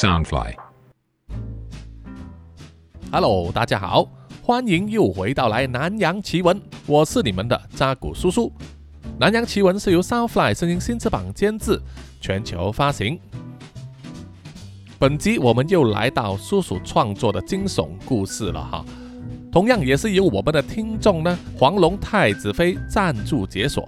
Soundfly。Hello，大家好，欢迎又回到来南洋奇闻，我是你们的扎古叔叔。南洋奇闻是由 Soundfly 声音新翅膀监制，全球发行。本集我们又来到叔叔创作的惊悚故事了哈，同样也是由我们的听众呢黄龙太子妃赞助解锁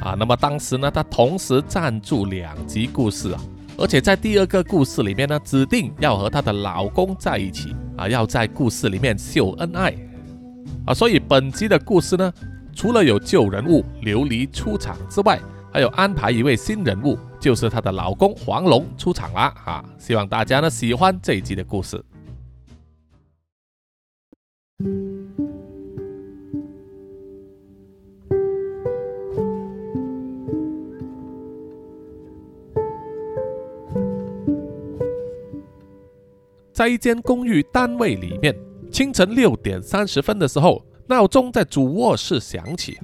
啊。那么当时呢，他同时赞助两集故事啊，而且在第二个故事里面呢，指定要和她的老公在一起啊，要在故事里面秀恩爱啊。所以本集的故事呢，除了有旧人物琉璃出场之外，还有安排一位新人物，就是她的老公黄龙出场啦啊！希望大家呢喜欢这一集的故事。在一间公寓单位里面，清晨六点三十分的时候，闹钟在主卧室响起。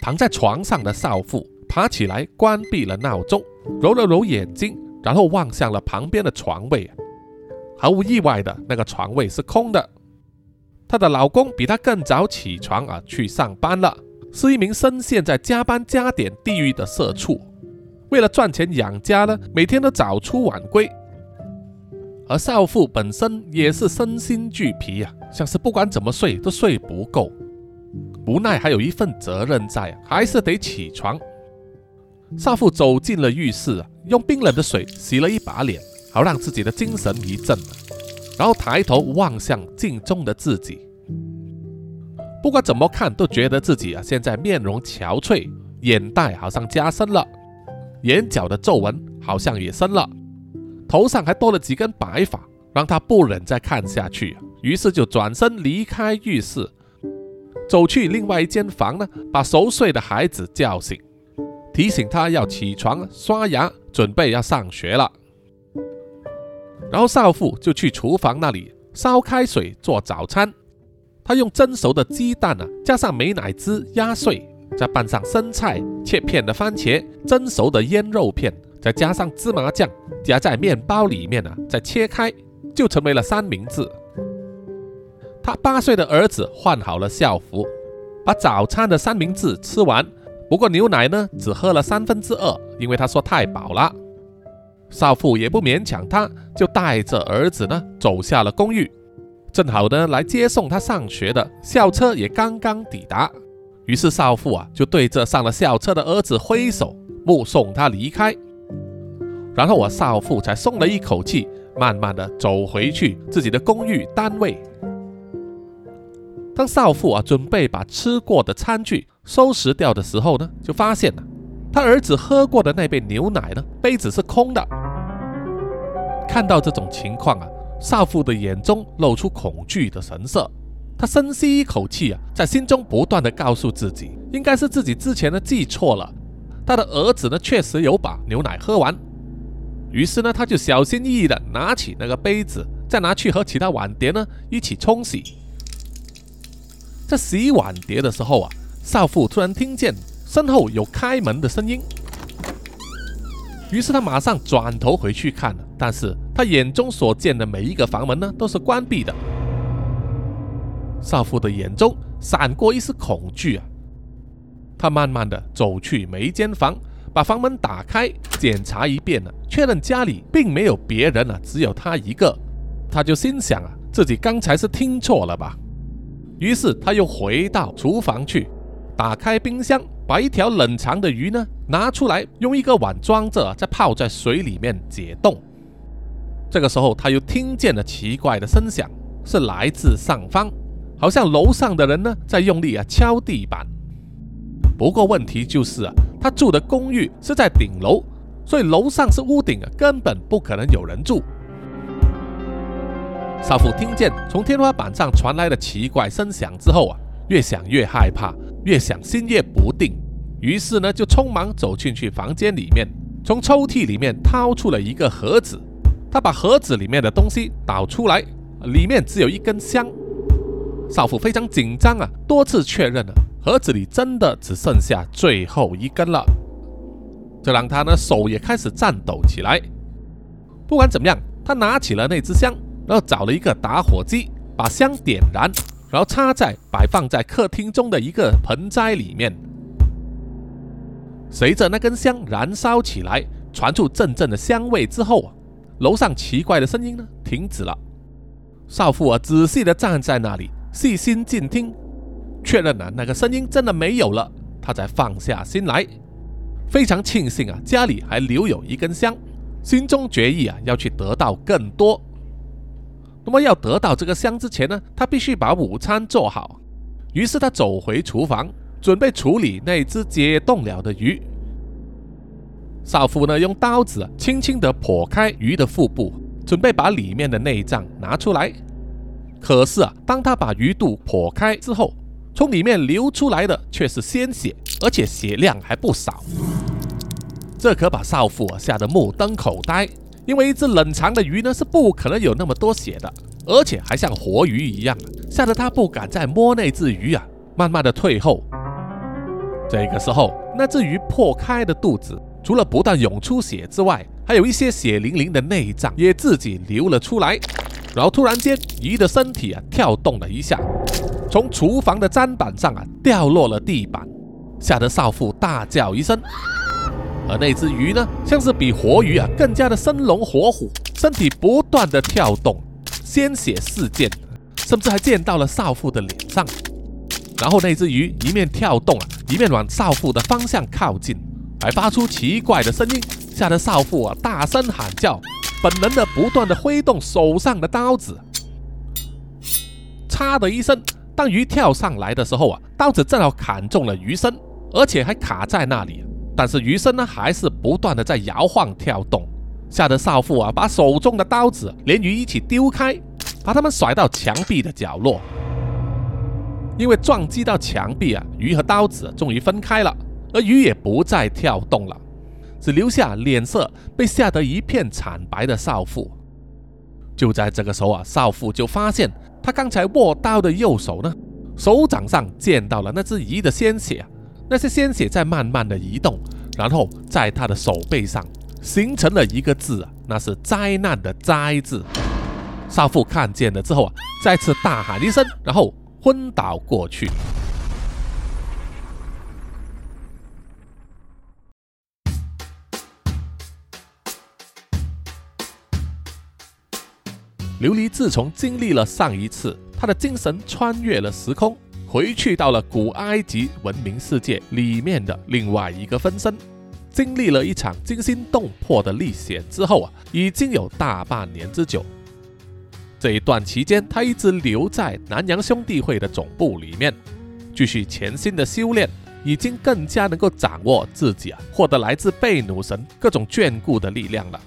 躺在床上的少妇爬起来，关闭了闹钟，揉了揉眼睛，然后望向了旁边的床位。毫无意外的，那个床位是空的。她的老公比她更早起床啊，去上班了，是一名深陷在加班加点地狱的社畜。为了赚钱养家呢，每天都早出晚归。而少妇本身也是身心俱疲啊，像是不管怎么睡都睡不够。无奈还有一份责任在，还是得起床。少妇走进了浴室啊，用冰冷的水洗了一把脸，好让自己的精神一振。然后抬头望向镜中的自己，不管怎么看都觉得自己啊现在面容憔悴，眼袋好像加深了，眼角的皱纹好像也深了，头上还多了几根白发，让他不忍再看下去，于是就转身离开浴室。走去另外一间房呢，把熟睡的孩子叫醒，提醒他要起床刷牙，准备要上学了。然后少妇就去厨房那里烧开水做早餐。她用蒸熟的鸡蛋啊，加上美乃滋压碎，再拌上生菜、切片的番茄、蒸熟的腌肉片，再加上芝麻酱，夹在面包里面啊，再切开，就成为了三明治。他八岁的儿子换好了校服，把早餐的三明治吃完。不过牛奶呢，只喝了三分之二，因为他说太饱了。少妇也不勉强他，就带着儿子呢走下了公寓。正好呢，来接送他上学的校车也刚刚抵达。于是少妇啊，就对着上了校车的儿子挥手，目送他离开。然后我少妇才松了一口气，慢慢的走回去自己的公寓单位。当少妇啊准备把吃过的餐具收拾掉的时候呢，就发现了他儿子喝过的那杯牛奶呢，杯子是空的。看到这种情况啊，少妇的眼中露出恐惧的神色。她深吸一口气啊，在心中不断的告诉自己，应该是自己之前呢记错了，他的儿子呢确实有把牛奶喝完。于是呢，他就小心翼翼的拿起那个杯子，再拿去和其他碗碟呢一起冲洗。在洗碗碟的时候啊，少妇突然听见身后有开门的声音，于是他马上转头回去看，但是他眼中所见的每一个房门呢都是关闭的。少妇的眼中闪过一丝恐惧啊，她慢慢的走去每一间房，把房门打开，检查一遍了，确认家里并没有别人了，只有他一个。他就心想啊，自己刚才是听错了吧。于是他又回到厨房去，打开冰箱，把一条冷藏的鱼呢拿出来，用一个碗装着，再泡在水里面解冻。这个时候，他又听见了奇怪的声响，是来自上方，好像楼上的人呢在用力啊敲地板。不过问题就是啊，他住的公寓是在顶楼，所以楼上是屋顶啊，根本不可能有人住。少妇听见从天花板上传来的奇怪声响之后啊，越想越害怕，越想心越不定，于是呢就匆忙走进去房间里面，从抽屉里面掏出了一个盒子，他把盒子里面的东西倒出来，里面只有一根香。少妇非常紧张啊，多次确认了盒子里真的只剩下最后一根了，这让他呢手也开始颤抖起来。不管怎么样。他拿起了那支香，然后找了一个打火机，把香点燃，然后插在摆放在客厅中的一个盆栽里面。随着那根香燃烧起来，传出阵阵的香味之后，楼上奇怪的声音呢停止了。少妇啊仔细的站在那里，细心静听，确认了那个声音真的没有了，他才放下心来。非常庆幸啊，家里还留有一根香，心中决意啊，要去得到更多。那么要得到这个香之前呢，他必须把午餐做好。于是他走回厨房，准备处理那只解冻了的鱼。少妇呢，用刀子轻轻地剖开鱼的腹部，准备把里面的内脏拿出来。可是啊，当他把鱼肚剖开之后，从里面流出来的却是鲜血，而且血量还不少。这可把少妇吓得目瞪口呆，因为一只冷藏的鱼呢是不可能有那么多血的，而且还像活鱼一样，吓得他不敢再摸那只鱼啊，慢慢的退后。这个时候，那只鱼破开的肚子，除了不断涌出血之外，还有一些血淋淋的内脏也自己流了出来。然后突然间，鱼的身体啊跳动了一下。从厨房的砧板上啊掉落了地板，吓得少妇大叫一声。而那只鱼呢，像是比活鱼啊更加的生龙活虎，身体不断的跳动，鲜血四溅，甚至还溅到了少妇的脸上。然后那只鱼一面跳动啊，一面往少妇的方向靠近，还发出奇怪的声音，吓得少妇啊大声喊叫，本能的不断的挥动手上的刀子。嚓的一声。当鱼跳上来的时候啊，刀子正好砍中了鱼身，而且还卡在那里。但是鱼身呢，还是不断的在摇晃跳动，吓得少妇啊，把手中的刀子连鱼一起丢开，把它们甩到墙壁的角落。因为撞击到墙壁啊，鱼和刀子终于分开了，而鱼也不再跳动了，只留下脸色被吓得一片惨白的少妇。就在这个时候啊，少妇就发现。他刚才握刀的右手呢，手掌上见到了那只鱼的鲜血，那些鲜血在慢慢的移动，然后在他的手背上形成了一个字啊，那是灾难的灾字。少妇看见了之后啊，再次大喊一声，然后昏倒过去。琉璃自从经历了上一次，他的精神穿越了时空，回去到了古埃及文明世界里面的另外一个分身，经历了一场惊心动魄的历险之后啊，已经有大半年之久。这一段期间，他一直留在南洋兄弟会的总部里面，继续潜心的修炼，已经更加能够掌握自己啊，获得来自贝努神各种眷顾的力量了。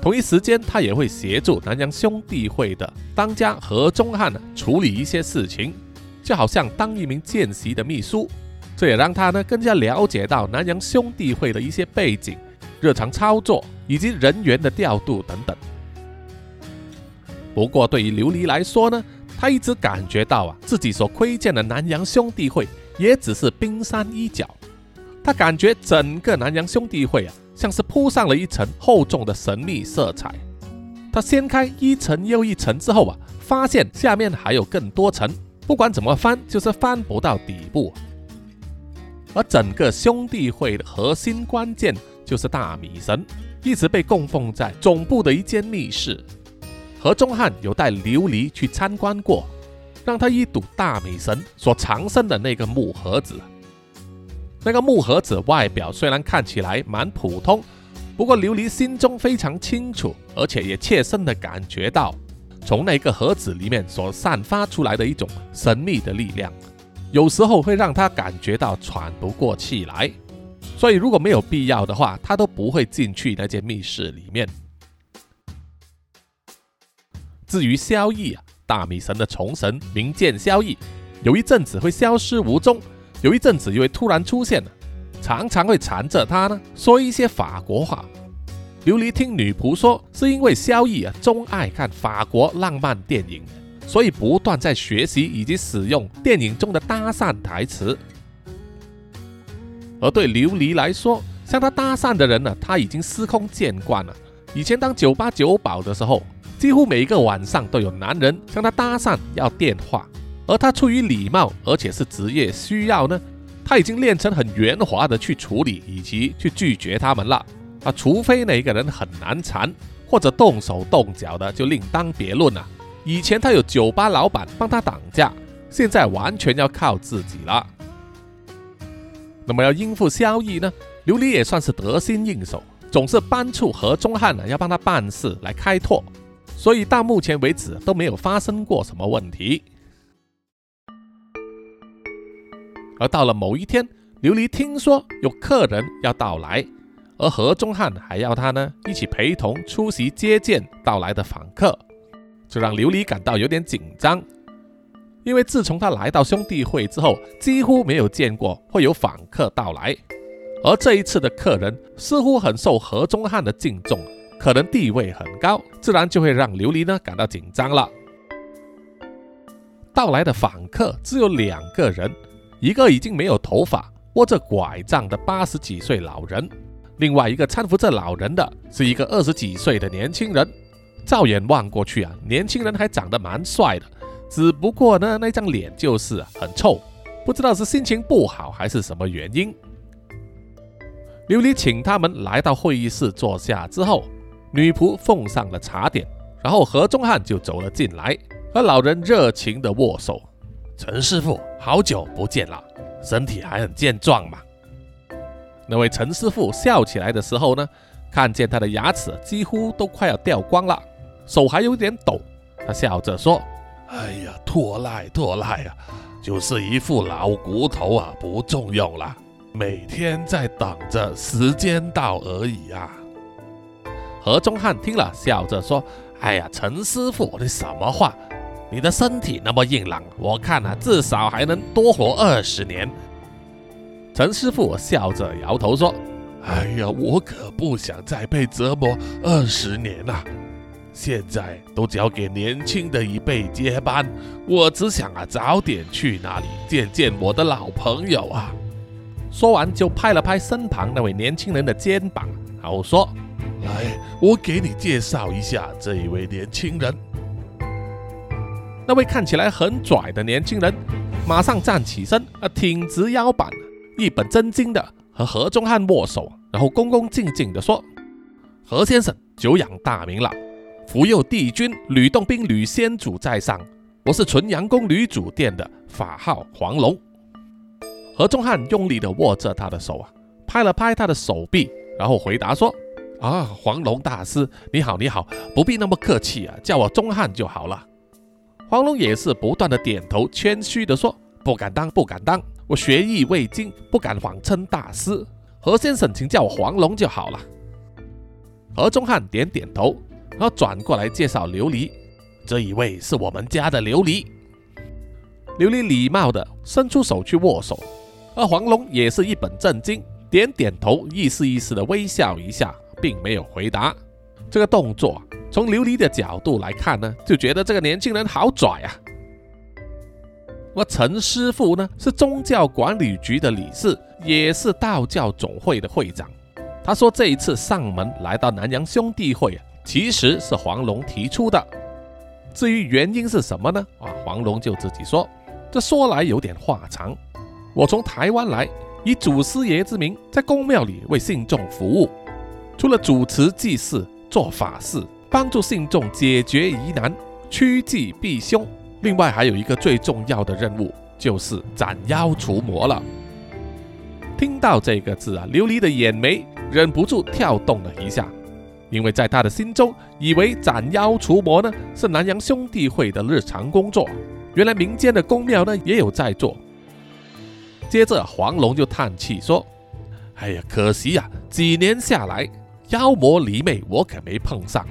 同一时间，他也会协助南洋兄弟会的当家何宗汉处理一些事情，就好像当一名见习的秘书。这也让他呢更加了解到南洋兄弟会的一些背景、日常操作以及人员的调度等等。不过，对于琉璃来说呢，他一直感觉到啊，自己所窥见的南洋兄弟会也只是冰山一角。他感觉整个南洋兄弟会啊。像是铺上了一层厚重的神秘色彩。他掀开一层又一层之后啊，发现下面还有更多层，不管怎么翻，就是翻不到底部。而整个兄弟会的核心关键就是大米神，一直被供奉在总部的一间密室。何中汉有带琉璃去参观过，让他一睹大米神所藏身的那个木盒子。那个木盒子外表虽然看起来蛮普通，不过琉璃心中非常清楚，而且也切身的感觉到，从那个盒子里面所散发出来的一种神秘的力量，有时候会让他感觉到喘不过气来。所以如果没有必要的话，他都不会进去那间密室里面。至于萧逸啊，大米神的虫神名剑萧逸，有一阵子会消失无踪。有一阵子又会突然出现常常会缠着他呢，说一些法国话。琉璃听女仆说，是因为萧逸啊，钟爱看法国浪漫电影，所以不断在学习以及使用电影中的搭讪台词。而对琉璃来说，向他搭讪的人呢，他已经司空见惯了，以前当酒吧酒保的时候，几乎每一个晚上都有男人向他搭讪要电话，而他出于礼貌，而且是职业需要呢，他已经练成很圆滑的去处理以及去拒绝他们了。啊，除非那一个人很难缠，或者动手动脚的，就另当别论了。以前他有酒吧老板帮他挡架，现在完全要靠自己了。那么要应付萧逸呢？琉璃也算是得心应手，总是搬出何中汉呢要帮他办事来开拓，所以到目前为止都没有发生过什么问题。而到了某一天，琉璃听说有客人要到来，而何中汉还要他呢一起陪同出席接见到来的访客，这让琉璃感到有点紧张，因为自从他来到兄弟会之后，几乎没有见过会有访客到来。而这一次的客人似乎很受何中汉的敬重，可能地位很高，自然就会让琉璃呢感到紧张了。到来的访客只有两个人，一个已经没有头发、握着拐杖的八十几岁老人，另外一个搀扶着老人的是一个二十几岁的年轻人。照眼望过去啊，年轻人还长得蛮帅的，只不过呢那张脸就是很臭，不知道是心情不好还是什么原因。琉璃请他们来到会议室坐下之后，女仆奉上了茶点，然后何中汉就走了进来，和老人热情的握手。陈师傅，好久不见了，身体还很健壮嘛？那位陈师傅笑起来的时候呢，看见他的牙齿几乎都快要掉光了，手还有点抖。他笑着说：“哎呀，拖赖拖赖啊，就是一副老骨头啊，不中用了。”每天在等着时间到而已啊！何中汉听了，笑着说：“哎呀，陈师傅，你什么话？你的身体那么硬朗，我看啊，至少还能多活二十年。”陈师傅笑着摇头说：“哎呀，我可不想再被折磨二十年呐！现在都交给年轻的一辈接班，我只想啊，早点去那里见见我的老朋友啊！”说完，就拍了拍身旁那位年轻人的肩膀，然后说：“来，我给你介绍一下这一位年轻人。”那位看起来很拽的年轻人马上站起身，啊，挺直腰板，一本正经的和何中汉握手，然后恭恭敬敬的说：“何先生，久仰大名了，福佑帝君吕洞宾吕先祖在上，我是纯阳宫吕祖殿的，法号黄龙。”何中汉用力地握着他的手啊，拍了拍他的手臂，然后回答说：“啊，黄龙大师，你好，你好，不必那么客气啊，叫我中汉就好了。”黄龙也是不断的点头，谦虚的说：“不敢当，不敢当，我学艺未精，不敢谎称大师。何先生，请叫我黄龙就好了。”何中汉点点头，然后转过来介绍琉璃：“这一位是我们家的琉璃。”琉璃礼貌的伸出手去握手。而黄龙也是一本正经，点点头，意思意思的微笑一下，并没有回答。这个动作从琉璃的角度来看呢，就觉得这个年轻人好拽啊。而陈师傅呢，是宗教管理局的理事，也是道教总会的会长。他说这一次上门来到南阳兄弟会啊，其实是黄龙提出的。至于原因是什么呢？啊，黄龙就自己说，这说来有点话长。我从台湾来，以祖师爷之名，在公庙里为信众服务。除了主持祭祀、做法事、帮助信众解决疑难、趋吉避凶，另外还有一个最重要的任务，就是斩妖除魔了。听到这个字啊，琉璃的眼眉忍不住跳动了一下，因为在他的心中，以为斩妖除魔呢是南阳兄弟会的日常工作，原来民间的公庙呢也有在做。接着，黄龙就叹气说：“哎呀，可惜呀，几年下来，妖魔离魅我可没碰上，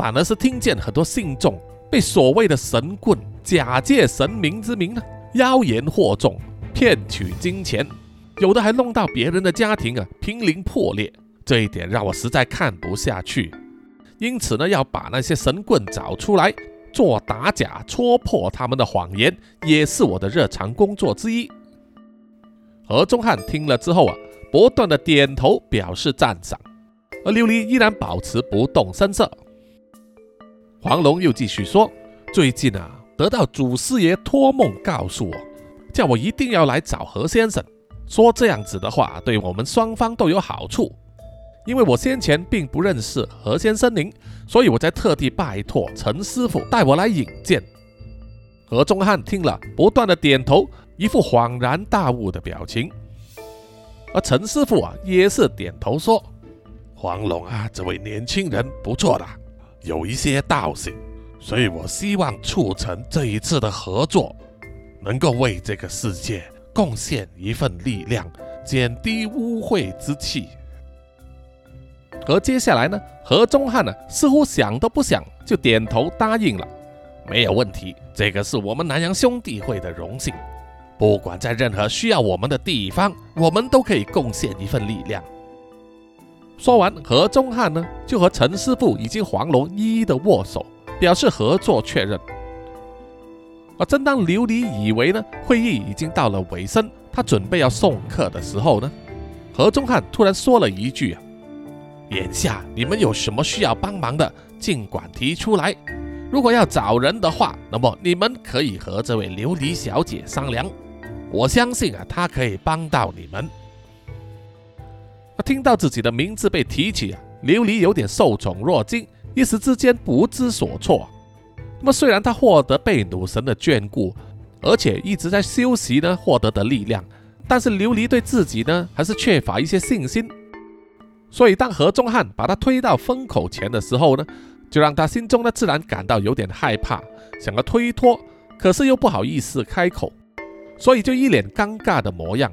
反而是听见很多信众被所谓的神棍假借神明之名呢，妖言惑众，骗取金钱，有的还弄到别人的家庭啊，濒临破裂。这一点让我实在看不下去，因此呢，要把那些神棍找出来，做打假，戳破他们的谎言，也是我的日常工作之一。”何忠汉听了之后啊，不断的点头表示赞赏。而琉璃依然保持不动声色。黄龙又继续说：“最近啊，得到祖师爷托梦告诉我，叫我一定要来找何先生，说这样子的话，对我们双方都有好处。因为我先前并不认识何先生您，所以我才特地拜托陈师傅带我来引荐。”何中汉听了，不断的点头，一副恍然大悟的表情。而陈师傅啊，也是点头说：“黄龙啊，这位年轻人不错的。”有一些道行，所以我希望促成这一次的合作，能够为这个世界贡献一份力量，减低污秽之气。而接下来呢，何中汉呢，似乎想都不想就点头答应了，没有问题，这个是我们南洋兄弟会的荣幸，不管在任何需要我们的地方，我们都可以贡献一份力量。说完，何中汉呢就和陈师傅以及黄龙一一的握手，表示合作确认。而正当琉璃以为呢会议已经到了尾声，他准备要送客的时候呢，何中汉突然说了一句：“啊，眼下你们有什么需要帮忙的，尽管提出来。如果要找人的话，那么你们可以和这位琉璃小姐商量。我相信啊，她可以帮到你们。”听到自己的名字被提起啊，琉璃有点受宠若惊，一时之间不知所措。那么虽然他获得贝努神的眷顾，而且一直在修习呢，获得的力量，但是琉璃对自己呢还是缺乏一些信心。所以当何中汉把他推到风口前的时候呢，就让他心中呢自然感到有点害怕，想要推脱，可是又不好意思开口，所以就一脸尴尬的模样。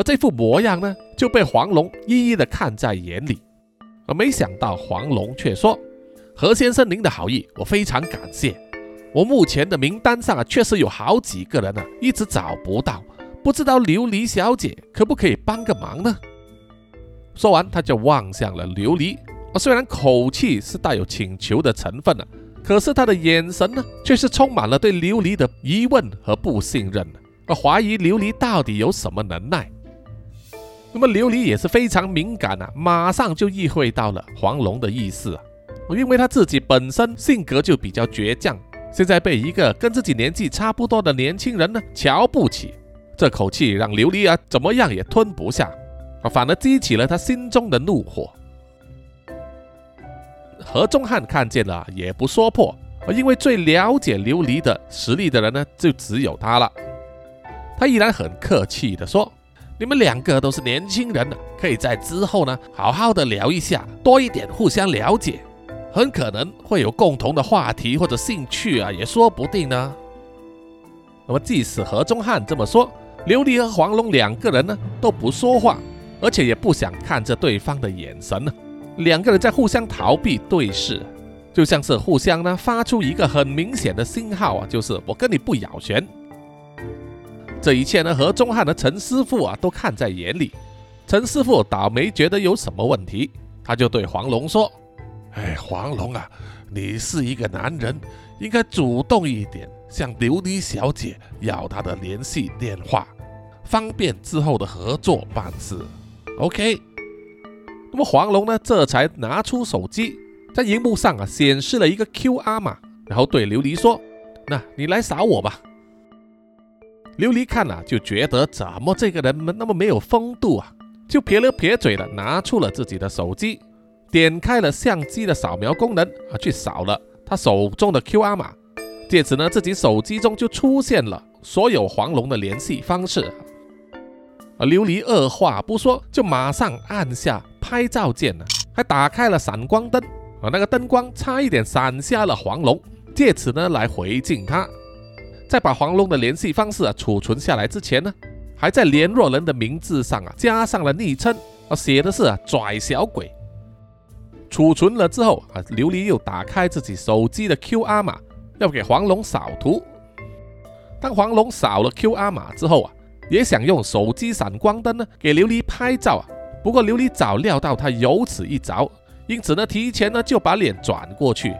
而这副模样呢，就被黄龙一一的看在眼里。而没想到黄龙却说：“何先生，您的好意我非常感谢。我目前的名单上啊，确实有好几个人呢，一直找不到，不知道琉璃小姐可不可以帮个忙呢？”说完，他就望向了琉璃。虽然口气是带有请求的成分呢，可是他的眼神呢，却是充满了对琉璃的疑问和不信任，而怀疑琉璃到底有什么能耐。那么琉璃也是非常敏感啊，马上就意会到了黄龙的意思啊。因为他自己本身性格就比较倔强，现在被一个跟自己年纪差不多的年轻人呢瞧不起，这口气让琉璃啊怎么样也吞不下啊，反而激起了他心中的怒火。何中汉看见了也不说破，因为最了解琉璃的实力的人呢就只有他了。他依然很客气的说。你们两个都是年轻人了，可以在之后呢好好的聊一下，多一点互相了解，很可能会有共同的话题或者兴趣啊，也说不定呢。那么即使何中汉这么说，琉璃和黄龙两个人呢都不说话，而且也不想看着对方的眼神呢，两个人在互相逃避对视，就像是互相呢发出一个很明显的信号啊，就是我跟你不咬拳。这一切呢，何中汉和陈师傅啊都看在眼里。陈师傅倒没觉得有什么问题，他就对黄龙说：“哎，黄龙啊，你是一个男人，应该主动一点，向琉璃小姐要她的联系电话，方便之后的合作办事。OK。”那么黄龙呢，这才拿出手机，在荧幕上啊显示了一个 QR 码，然后对琉璃说：“那你来扫我吧。”琉璃看了就觉得怎么这个人那么没有风度啊，就撇了撇嘴的拿出了自己的手机，点开了相机的扫描功能啊，去扫了他手中的 QR 码，借此呢自己手机中就出现了所有黄龙的联系方式。而琉璃二话不说就马上按下拍照键呢，还打开了闪光灯啊，那个灯光差一点闪瞎了黄龙，借此呢来回敬他。在把黄龙的联系方式啊储存下来之前呢，还在联络人的名字上啊加上了昵称啊，写的是啊拽小鬼。储存了之后啊，琉璃又打开自己手机的 QR 码，要给黄龙扫图。当黄龙扫了 QR 码之后啊，也想用手机闪光灯呢给琉璃拍照啊，不过琉璃早料到他有此一招，因此呢提前呢就把脸转过去，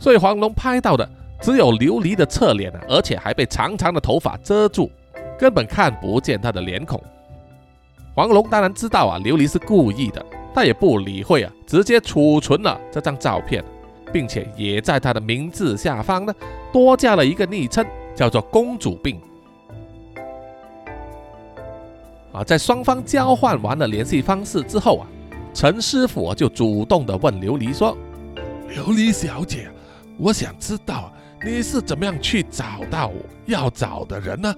所以黄龙拍到的。只有琉璃的侧脸啊，而且还被长长的头发遮住，根本看不见他的脸孔。黄龙当然知道啊，琉璃是故意的，他也不理会啊，直接储存了这张照片，并且也在他的名字下方呢多加了一个昵称，叫做“公主病”。啊，在双方交换完了联系方式之后啊，陈师傅就主动的问琉璃说：“琉璃小姐，我想知道你是怎么样去找到要找的人呢？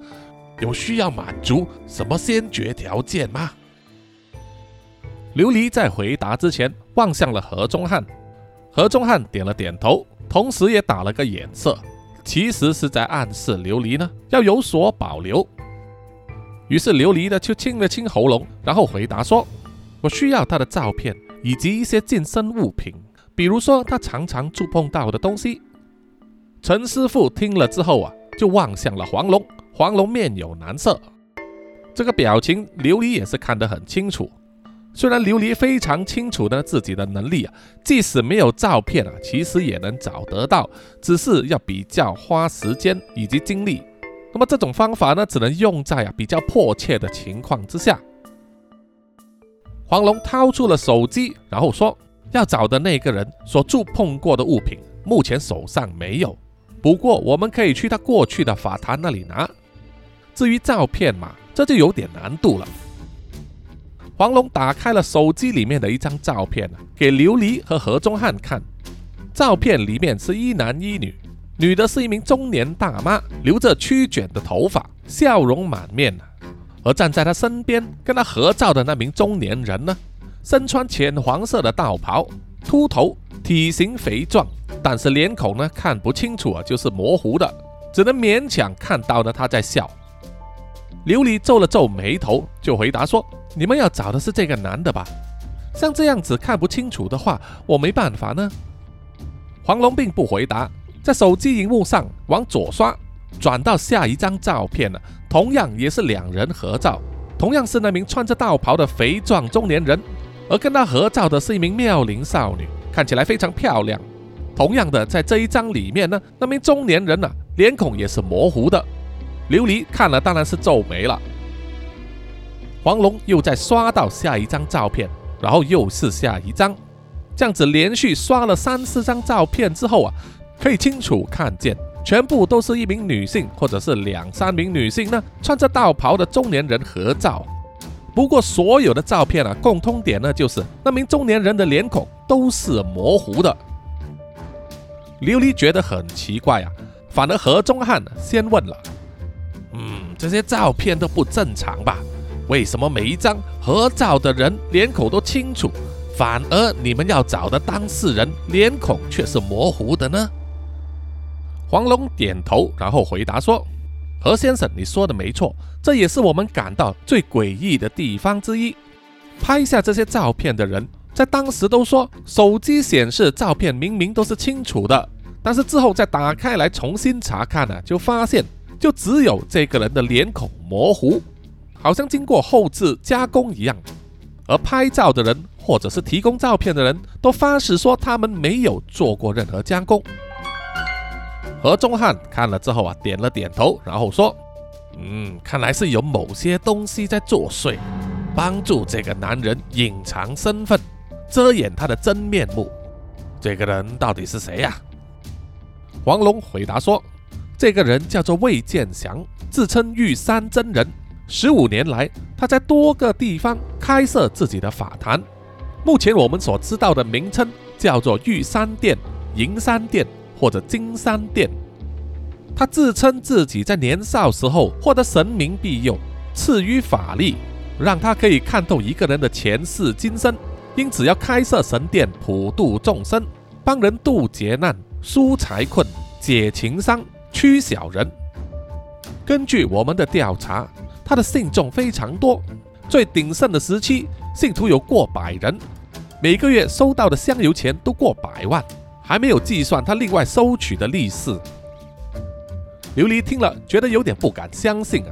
有需要满足什么先决条件吗？”琉璃在回答之前望向了何中汉，何中汉点了点头，同时也打了个眼色，其实是在暗示琉璃呢要有所保留。于是琉璃呢就清了清喉咙，然后回答说：“我需要他的照片以及一些近身物品，比如说他常常触碰到的东西。”陈师傅听了之后啊，就望向了黄龙，黄龙面有难色，这个表情琉璃也是看得很清楚。虽然琉璃非常清楚呢自己的能力啊，即使没有照片啊，其实也能找得到，只是要比较花时间以及精力。那么这种方法呢，只能用在啊比较迫切的情况之下。黄龙掏出了手机，然后说：“要找的那个人所触碰过的物品，目前手上没有。不过我们可以去他过去的法坛那里拿。至于照片嘛，这就有点难度了。”黄龙打开了手机里面的一张照片，给琉璃和何中汉看。照片里面是一男一女。女的是一名中年大妈，留着曲卷的头发，笑容满面。而站在她身边跟她合照的那名中年人呢，身穿浅黄色的道袍，秃头，体型肥壮，但是脸孔呢看不清楚啊，就是模糊的，只能勉强看到呢他在笑。琉璃皱了皱眉头，就回答说：“你们要找的是这个男的吧？像这样子看不清楚的话，我没办法呢。”黄龙并不回答。在手机荧幕上往左刷，转到下一张照片了。同样也是两人合照，同样是那名穿着道袍的肥壮中年人，而跟他合照的是一名妙龄少女，看起来非常漂亮。同样的，在这一张里面呢，那名中年人呢，脸孔也是模糊的。琉璃看了当然是皱眉了。黄龙又在刷到下一张照片，然后又是下一张，这样子连续刷了三四张照片之后啊。可以清楚看见，全部都是一名女性，或者是两三名女性呢，穿着道袍的中年人合照。不过所有的照片啊，共通点呢，就是那名中年人的脸孔都是模糊的。琉璃觉得很奇怪啊，反而何中汉先问了：“嗯，这些照片都不正常吧？为什么每一张合照的人脸孔都清楚，反而你们要找的当事人脸孔却是模糊的呢？”黄龙点头，然后回答说：“何先生，你说的没错，这也是我们感到最诡异的地方之一。拍下这些照片的人，在当时都说手机显示照片明明都是清楚的，但是之后再打开来重新查看呢，就发现就只有这个人的脸孔模糊，好像经过后置加工一样。而拍照的人或者是提供照片的人都发誓说他们没有做过任何加工。”何中汉看了之后啊，点了点头，然后说：“嗯，看来是有某些东西在作祟，帮助这个男人隐藏身份，遮掩他的真面目。这个人到底是谁呀？”黄龙回答说：“这个人叫做魏建祥，自称玉山真人。十五年来，他在多个地方开设自己的法坛。目前我们所知道的名称叫做玉山殿、银山殿。”或者金山殿，他自称自己在年少时候获得神明庇佑，赐予法力，让他可以看透一个人的前世今生，因此要开设神殿普度众生，帮人渡劫难、纾财困、解情伤、驱小人。根据我们的调查，他的信众非常多，最鼎盛的时期，信徒有过百人，每个月收到的香油钱都过百万。还没有计算他另外收取的利息。琉璃听了，觉得有点不敢相信啊！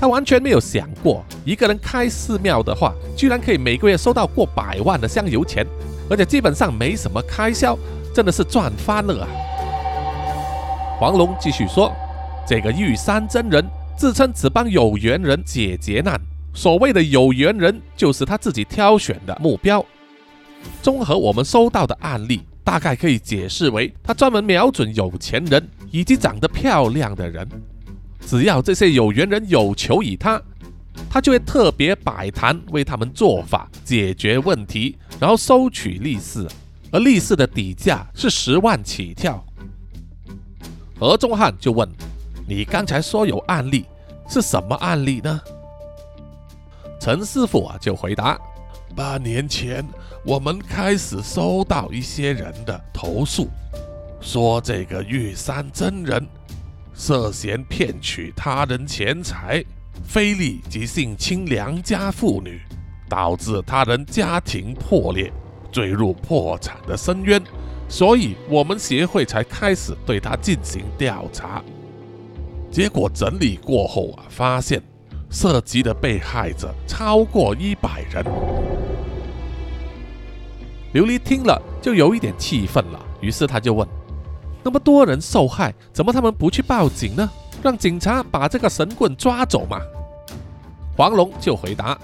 他完全没有想过，一个人开寺庙的话，居然可以每个月收到过百万的香油钱，而且基本上没什么开销，真的是赚翻了啊！黄龙继续说：“这个玉山真人自称只帮有缘人解劫难，所谓的有缘人，就是他自己挑选的目标。”综合我们收到的案例，大概可以解释为他专门瞄准有钱人以及长得漂亮的人，只要这些有缘人有求于他，他就会特别摆摊为他们做法解决问题，然后收取利息，而利息的底价是十万起跳。何中汉就问：“你刚才说有案例，是什么案例呢？”陈师傅啊就回答。八年前，我们开始收到一些人的投诉，说这个玉山真人涉嫌骗取他人钱财、非礼及性侵良家妇女，导致他人家庭破裂，坠入破产的深渊，所以我们协会才开始对他进行调查。结果整理过后啊，发现。涉及的被害者超过一百人。琉璃听了就有一点气愤了，于是他就问：“那么多人受害，怎么他们不去报警呢？让警察把这个神棍抓走嘛？”黄龙就回答：“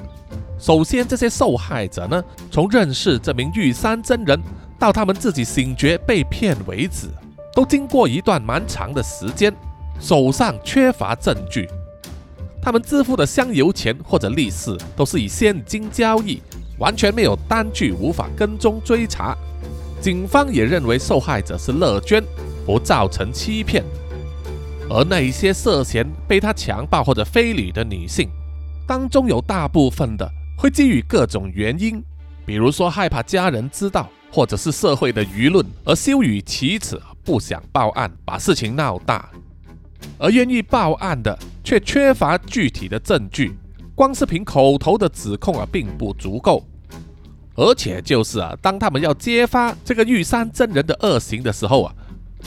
首先，这些受害者呢，从认识这名玉山真人到他们自己醒觉被骗为止，都经过一段蛮长的时间，手上缺乏证据。”他们支付的香油钱或者利息都是以现金交易，完全没有单据，无法跟踪追查。警方也认为受害者是乐捐，不造成欺骗。而那一些涉嫌被他强暴或者非礼的女性，当中有大部分的会基于各种原因，比如说害怕家人知道，或者是社会的舆论而羞于启齿，不想报案，把事情闹大。而愿意报案的，却缺乏具体的证据，光是凭口头的指控啊，并不足够。而且就是啊，当他们要揭发这个玉山真人的恶行的时候啊，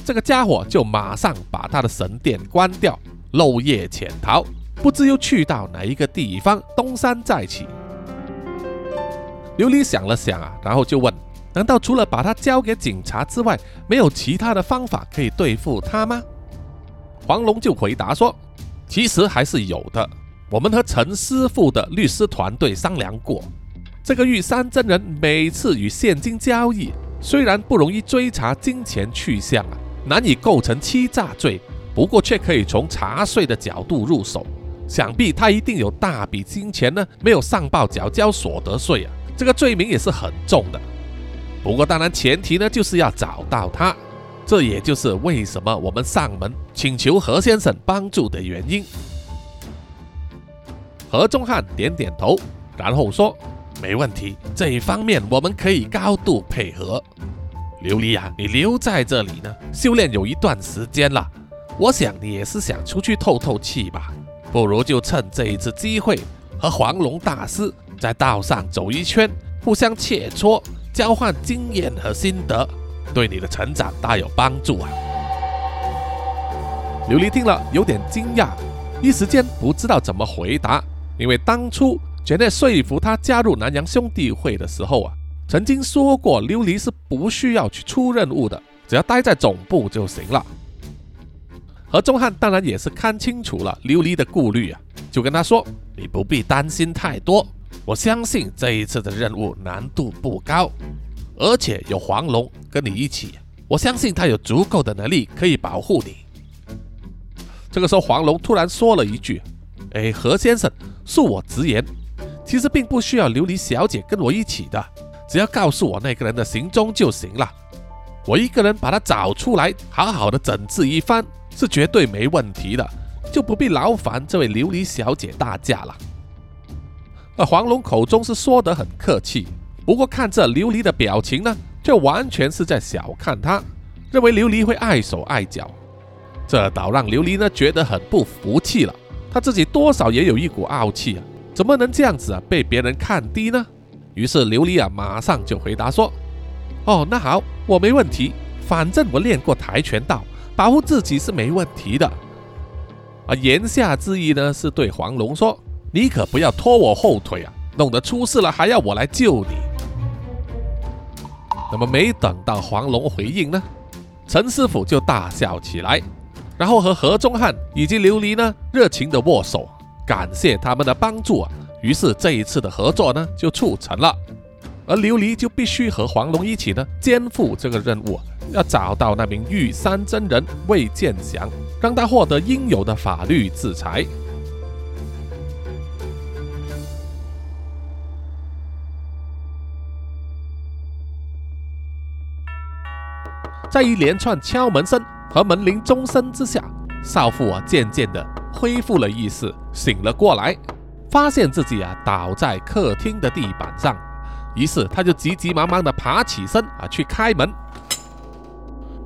这个家伙就马上把他的神殿关掉，漏夜潜逃，不知又去到哪一个地方东山再起。琉璃想了想啊，然后就问：难道除了把他交给警察之外，没有其他的方法可以对付他吗？黄龙就回答说：“其实还是有的。我们和陈师傅的律师团队商量过，这个玉山真人每次与现金交易，虽然不容易追查金钱去向啊，难以构成欺诈罪，不过却可以从查税的角度入手。想必他一定有大笔金钱呢，没有上报缴交所得税啊，这个罪名也是很重的。不过当然前提呢，就是要找到他。”这也就是为什么我们上门请求何先生帮助的原因。何中汉点点头，然后说：“没问题，这一方面我们可以高度配合。琉璃呀，你留在这里呢，修炼有一段时间了。我想你也是想出去透透气吧，不如就趁这一次机会，和黄龙大师在道上走一圈，互相切磋，交换经验和心得。”对你的成长大有帮助啊！琉璃听了有点惊讶，一时间不知道怎么回答。因为当初杰内说服他加入南洋兄弟会的时候啊，曾经说过琉璃是不需要去出任务的，只要待在总部就行了。何中汉当然也是看清楚了琉璃的顾虑啊，就跟他说：“你不必担心太多，我相信这一次的任务难度不高。”而且有黄龙跟你一起，我相信他有足够的能力可以保护你。这个时候，黄龙突然说了一句：“哎，何先生，恕我直言，其实并不需要琉璃小姐跟我一起的，只要告诉我那个人的行踪就行了。我一个人把他找出来，好好的整治一番，是绝对没问题的，就不必劳烦这位琉璃小姐大驾了。”而黄龙口中是说得很客气。不过看这琉璃的表情呢，却完全是在小看他，认为琉璃会碍手碍脚，这倒让琉璃呢觉得很不服气了。他自己多少也有一股傲气啊，怎么能这样子啊被别人看低呢？于是琉璃啊马上就回答说：“哦，那好，我没问题，反正我练过跆拳道，保护自己是没问题的。”啊，言下之意呢是对黄龙说：“你可不要拖我后腿啊，弄得出事了还要我来救你。”那么没等到黄龙回应呢，陈师傅就大笑起来，然后和何中汉以及琉璃呢热情的握手，感谢他们的帮助啊。于是这一次的合作呢就促成了。而琉璃就必须和黄龙一起呢，肩负这个任务，要找到那名玉山真人魏建祥，让他获得应有的法律制裁。在一连串敲门声和门铃钟声之下，少妇啊渐渐的恢复了意识，醒了过来，发现自己啊倒在客厅的地板上，于是他就急急忙忙的爬起身啊去开门。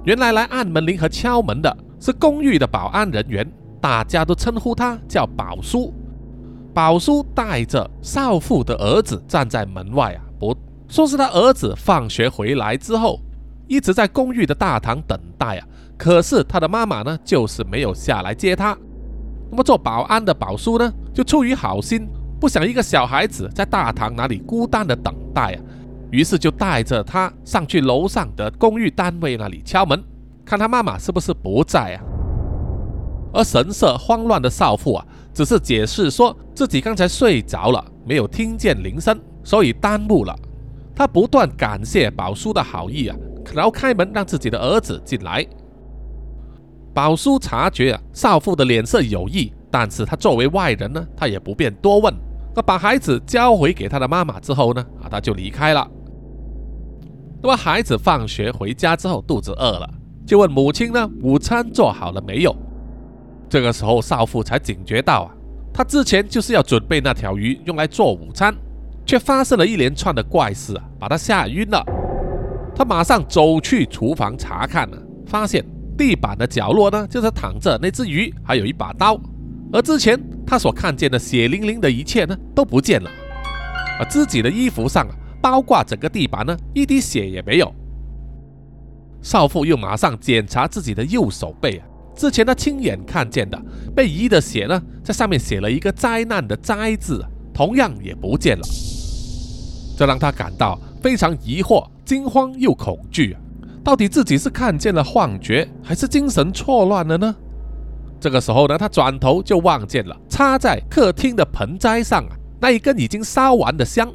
原来来按门铃和敲门的是公寓的保安人员，大家都称呼他叫宝叔。宝叔带着少妇的儿子站在门外啊，不说是他儿子放学回来之后。一直在公寓的大堂等待啊，可是他的妈妈呢，就是没有下来接他。那么做保安的宝叔呢，就出于好心，不想一个小孩子在大堂那里孤单的等待啊，于是就带着他上去楼上的公寓单位那里敲门，看他妈妈是不是不在啊。而神色慌乱的少妇啊，只是解释说自己刚才睡着了，没有听见铃声，所以耽误了。他不断感谢宝叔的好意啊。然后开门让自己的儿子进来。宝叔察觉啊少妇的脸色有异，但是他作为外人呢，他也不便多问。那把孩子交回给他的妈妈之后呢，啊他就离开了。那么孩子放学回家之后肚子饿了，就问母亲呢午餐做好了没有？这个时候少妇才警觉到啊，他之前就是要准备那条鱼用来做午餐，却发生了一连串的怪事啊，把他吓晕了。他马上走去厨房查看了，发现地板的角落呢，就是躺着那只鱼，还有一把刀。而之前他所看见的血淋淋的一切呢，都不见了。而自己的衣服上啊，包括整个地板呢，一滴血也没有。少妇又马上检查自己的右手背啊，之前他亲眼看见的被移的血呢，在上面写了一个灾难的灾字，同样也不见了。这让他感到非常疑惑。惊慌又恐惧啊！到底自己是看见了幻觉，还是精神错乱了呢？这个时候呢，他转头就望见了插在客厅的盆栽上啊那一根已经烧完的香，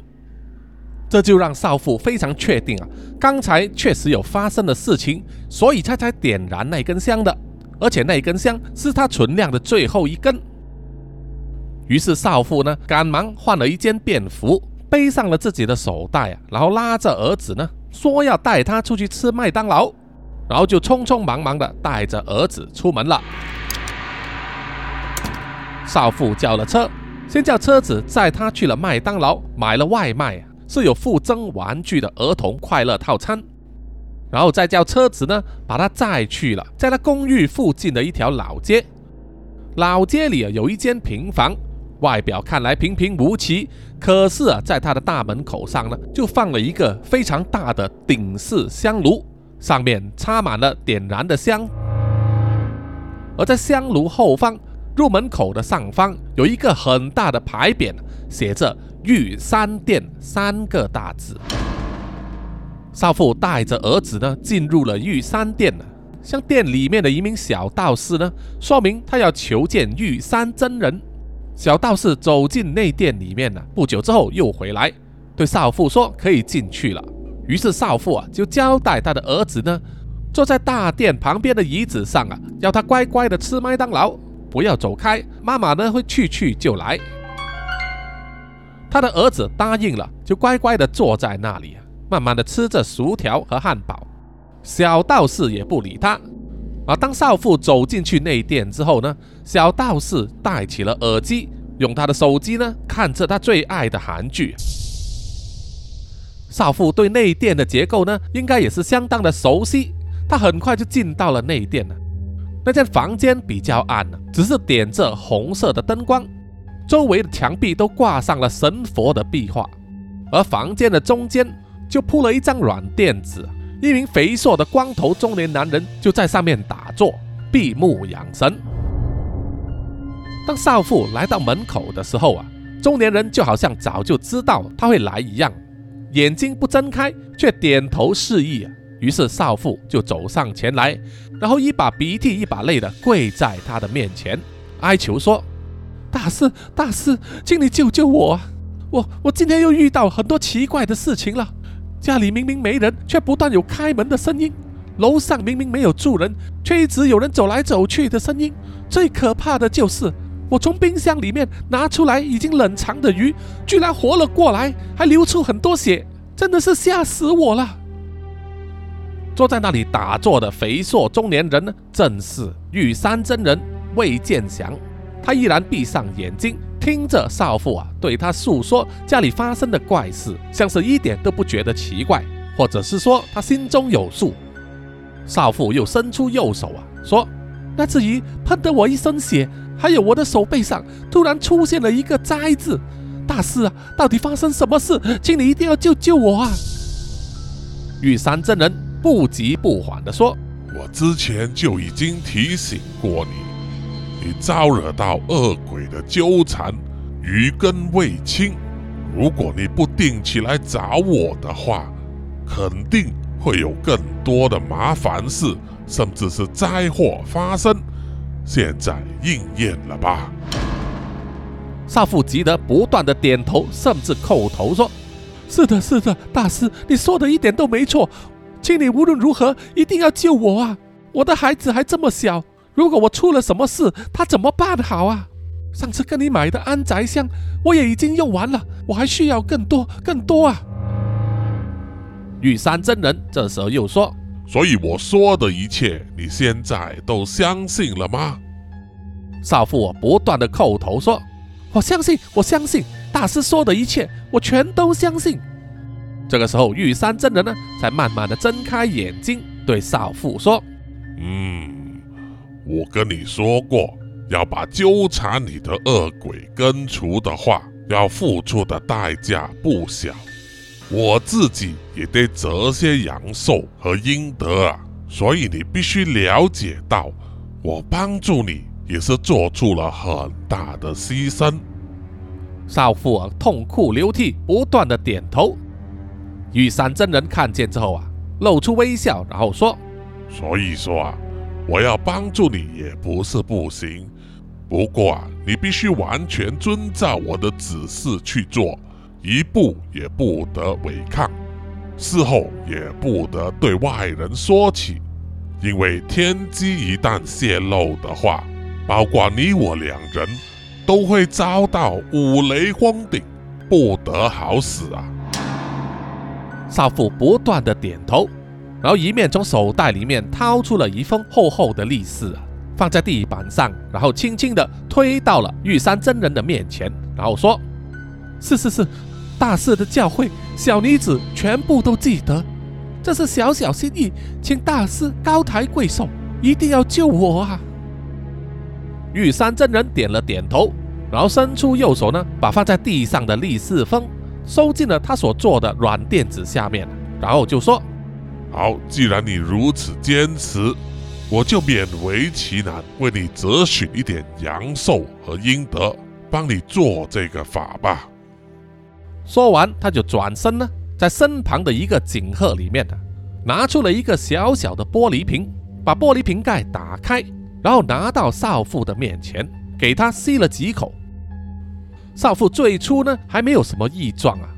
这就让少妇非常确定啊，刚才确实有发生的事情，所以他才点燃那根香的，而且那根香是他存量的最后一根。于是少妇呢，赶忙换了一件便服，背上了自己的手袋啊，然后拉着儿子呢。说要带他出去吃麦当劳，然后就匆匆忙忙的带着儿子出门了。少妇叫了车，先叫车子载他去了麦当劳，买了外卖，是有附赠玩具的儿童快乐套餐，然后再叫车子呢把他载去了，在他公寓附近的一条老街。老街里啊有一间平房。外表看来平平无奇，可是啊，在他的大门口上呢，就放了一个非常大的顶式香炉，上面插满了点燃的香。而在香炉后方，入门口的上方有一个很大的牌匾，写着“玉山殿”三个大字。少妇带着儿子呢，进入了玉山殿，向店里面的一名小道士呢，说明他要求见玉山真人。小道士走进内殿里面了，不久之后又回来，对少妇说可以进去了。于是少妇啊就交代他的儿子呢，坐在大殿旁边的椅子上啊，要他乖乖的吃麦当劳，不要走开，妈妈呢会去去就来。他的儿子答应了，就乖乖的坐在那里，慢慢的吃着薯条和汉堡。小道士也不理他。而当少妇走进去内殿之后呢，小道士戴起了耳机，用他的手机呢看着他最爱的韩剧。少妇对内殿的结构呢，应该也是相当的熟悉。他很快就进到了内殿了。那间房间比较暗只是点着红色的灯光，周围的墙壁都挂上了神佛的壁画，而房间的中间就铺了一张软垫子。一名肥硕的光头中年男人就在上面打坐，闭目养神。当少妇来到门口的时候啊，中年人就好像早就知道他会来一样，眼睛不睁开，却点头示意。于是少妇就走上前来，然后一把鼻涕一把泪的跪在他的面前，哀求说：“大师，大师，请你救救我！我我今天又遇到很多奇怪的事情了。”家里明明没人，却不断有开门的声音；楼上明明没有住人，却一直有人走来走去的声音。最可怕的就是，我从冰箱里面拿出来已经冷藏的鱼，居然活了过来，还流出很多血，真的是吓死我了。坐在那里打坐的肥硕中年人，正是玉山真人魏建祥。他依然闭上眼睛。听着少妇啊对他诉说家里发生的怪事，像是一点都不觉得奇怪，或者是说他心中有数。少妇又伸出右手啊说：“那至于喷得我一身血，还有我的手背上突然出现了一个灾字。大师啊，到底发生什么事？请你一定要救救我啊！”玉山真人不急不缓地说：“我之前就已经提醒过你。”你招惹到恶鬼的纠缠，余根未清。如果你不定期来找我的话，肯定会有更多的麻烦事，甚至是灾祸发生。现在应验了吧？少妇急得不断的点头，甚至叩头说：“是的，是的，大师，你说的一点都没错，请你无论如何一定要救我啊！我的孩子还这么小。”如果我出了什么事，他怎么办好啊？上次跟你买的安宅香我也已经用完了，我还需要更多更多啊！玉山真人这时候又说：“所以我说的一切，你现在都相信了吗？”少妇不断的叩头说：“我相信，我相信大师说的一切，我全都相信。”这个时候，玉山真人呢，才慢慢的睁开眼睛，对少妇说：“嗯。”我跟你说过，要把纠缠你的恶鬼根除的话，要付出的代价不小。我自己也得折些阳寿和阴德啊，所以你必须了解到，我帮助你也是做出了很大的牺牲。少妇儿痛哭流涕，不断的点头。玉山真人看见之后啊，露出微笑，然后说：“所以说啊。”我要帮助你也不是不行，不过啊，你必须完全遵照我的指示去做，一步也不得违抗，事后也不得对外人说起，因为天机一旦泄露的话，包括你我两人都会遭到五雷轰顶，不得好死啊！少妇不断的点头。然后一面从手袋里面掏出了一封厚厚的利是，放在地板上，然后轻轻的推到了玉山真人的面前，然后说：“是是是，大师的教诲，小女子全部都记得。这是小小心意，请大师高抬贵手，一定要救我啊！”玉山真人点了点头，然后伸出右手呢，把放在地上的利是封收进了他所做的软垫子下面，然后就说。好，既然你如此坚持，我就勉为其难为你择取一点阳寿和阴德，帮你做这个法吧。说完，他就转身呢，在身旁的一个锦盒里面呢，拿出了一个小小的玻璃瓶，把玻璃瓶盖打开，然后拿到少妇的面前，给她吸了几口。少妇最初呢，还没有什么异状啊。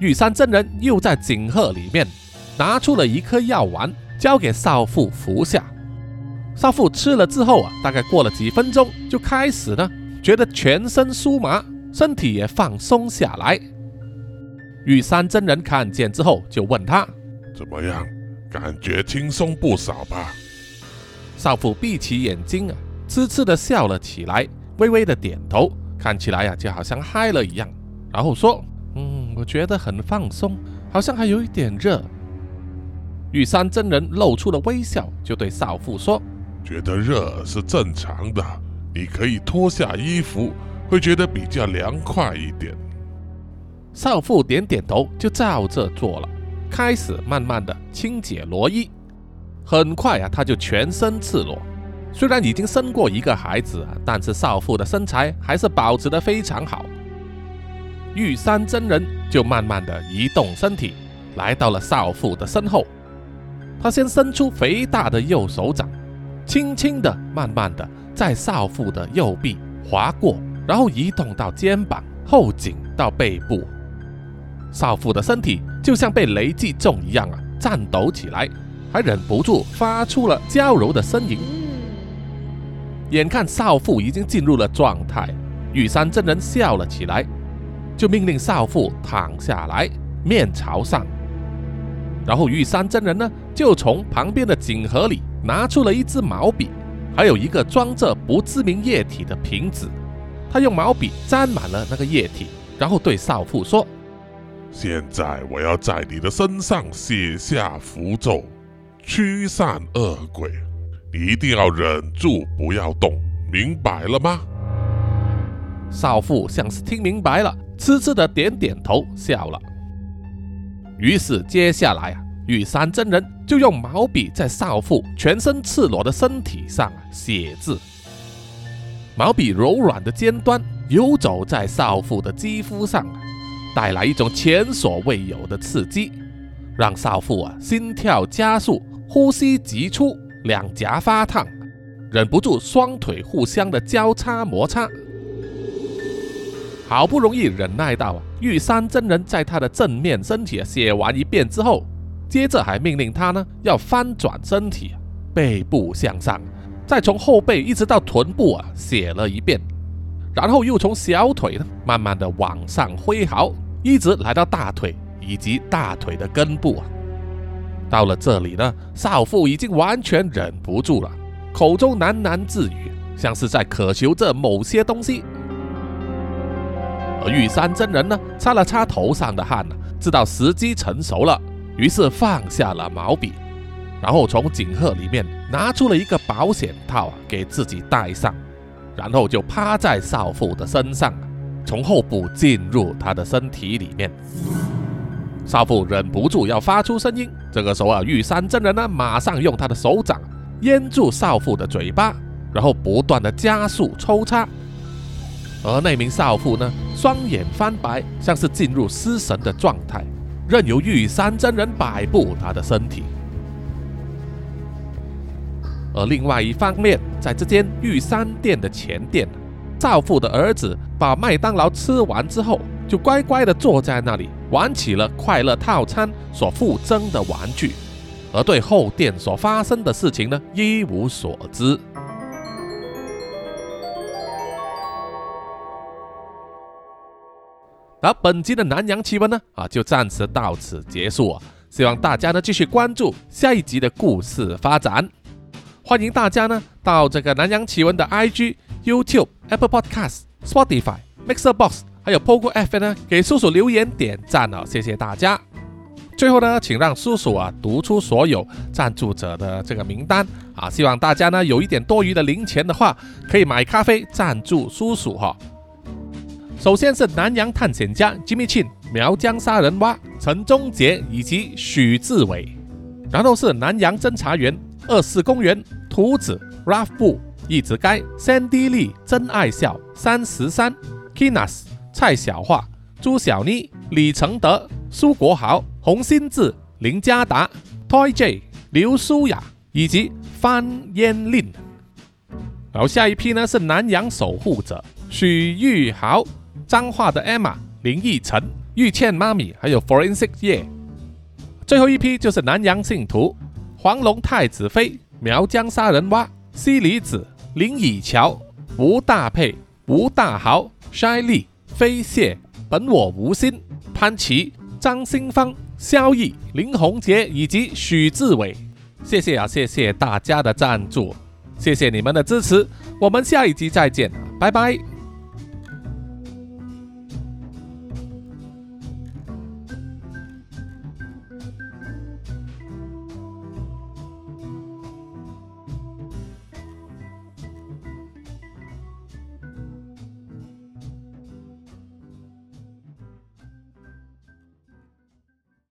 玉山真人又在锦盒里面。拿出了一颗药丸，交给少妇服下。少妇吃了之后啊，大概过了几分钟，就开始呢，觉得全身酥麻，身体也放松下来。玉山真人看见之后，就问他：“怎么样？感觉轻松不少吧？”少妇闭起眼睛啊，痴痴的笑了起来，微微的点头，看起来呀，就好像嗨了一样。然后说：“嗯，我觉得很放松，好像还有一点热。”玉山真人露出了微笑，就对少妇说：“觉得热是正常的，你可以脱下衣服，会觉得比较凉快一点。”少妇点点头，就照着做了，开始慢慢的清解罗衣。很快啊，她就全身赤裸。虽然已经生过一个孩子，但是少妇的身材还是保持得非常好。玉山真人就慢慢的移动身体，来到了少妇的身后。他先伸出肥大的右手掌，轻轻的、慢慢的在少妇的右臂划过，然后移动到肩膀、后颈到背部，少妇的身体就像被雷击中一样啊，颤抖起来，还忍不住发出了娇柔的呻吟。眼看少妇已经进入了状态，玉山真人笑了起来，就命令少妇躺下来，面朝上。然后玉山真人呢，就从旁边的锦盒里拿出了一支毛笔，还有一个装着不知名液体的瓶子。他用毛笔沾满了那个液体，然后对少妇说：“现在我要在你的身上写下符咒，驱散恶鬼。你一定要忍住，不要动，明白了吗？”少妇像是听明白了，痴痴的点点头，笑了。于是接下来啊，玉山真人就用毛笔在少妇全身赤裸的身体上写字。毛笔柔软的尖端游走在少妇的肌肤上，带来一种前所未有的刺激，让少妇啊心跳加速，呼吸急促，两颊发烫，忍不住双腿互相的交叉摩擦。好不容易忍耐到啊，玉山真人在他的正面身体写完一遍之后，接着还命令他呢要翻转身体，背部向上。再从后背一直到臀部啊，写了一遍，然后又从小腿呢，慢慢的往上挥毫，一直来到大腿以及大腿的根部啊。到了这里呢，少妇已经完全忍不住了，口中喃喃自语，像是在渴求着某些东西。而玉山真人呢，擦了擦头上的汗呢，知道时机成熟了，于是放下了毛笔。然后从锦盒里面拿出了一个保险套啊给自己戴上，然后就趴在少妇的身上，从后部进入她的身体里面。少妇忍不住要发出声音，这个时候啊，玉山真人呢马上用他的手掌淹住少妇的嘴巴，然后不断的加速抽插，而那名少妇呢双眼翻白，像是进入失神的状态，任由玉山真人摆布她的身体。而另外一方面，在这间玉山店的前店，少妇的儿子把麦当劳吃完之后，就乖乖地坐在那里玩起了快乐套餐所附赠的玩具，而对后店所发生的事情呢，一无所知。而本集的南洋奇闻呢，啊，就暂时到此结束！希望大家呢继续关注下一集的故事发展。欢迎大家呢到这个南洋奇闻的 IG、YouTube、Apple Podcasts、Spotify、Mixer Box，还有 Pogo F 呢，给叔叔留言点赞哦，谢谢大家。最后呢，请让叔叔啊读出所有赞助者的这个名单啊，希望大家呢有一点多余的零钱的话，可以买咖啡赞助叔叔哈。首先是南洋探险家 Jimmy Chin、苗疆杀人蛙陈忠杰以及许志伟，然后是南洋侦查员二四公园。图子、Ralph 布、一直该、Sandy Lee、真爱笑、三十三、Kinas、蔡小桦、朱小妮、李承德、苏国豪、洪新志、林家达、Toy J、刘舒雅以及范嫣令。然后下一批呢是南洋守护者许玉豪、彰化的 Emma、林奕晨、玉倩妈咪，还有 Forensic 叶。最后一批就是南洋信徒黄龙太子妃。苗疆杀人蛙、西里子、林以乔、吴大佩、吴大豪、筛利、飞蟹、本我无心、潘琪、张新芳、萧毅、林宏杰以及许志伟，谢谢啊，谢谢大家的赞助，谢谢你们的支持，我们下一集再见，拜拜。